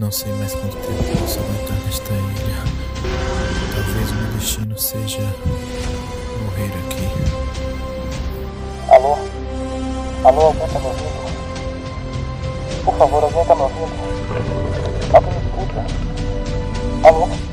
não sei mais quanto tempo posso aguentar nesta ilha. Talvez o meu destino seja morrer aqui. Alô? Alô, alguém tá me ouvindo? Por favor, alguém tá me ouvindo? Alguém me escuta? Alô?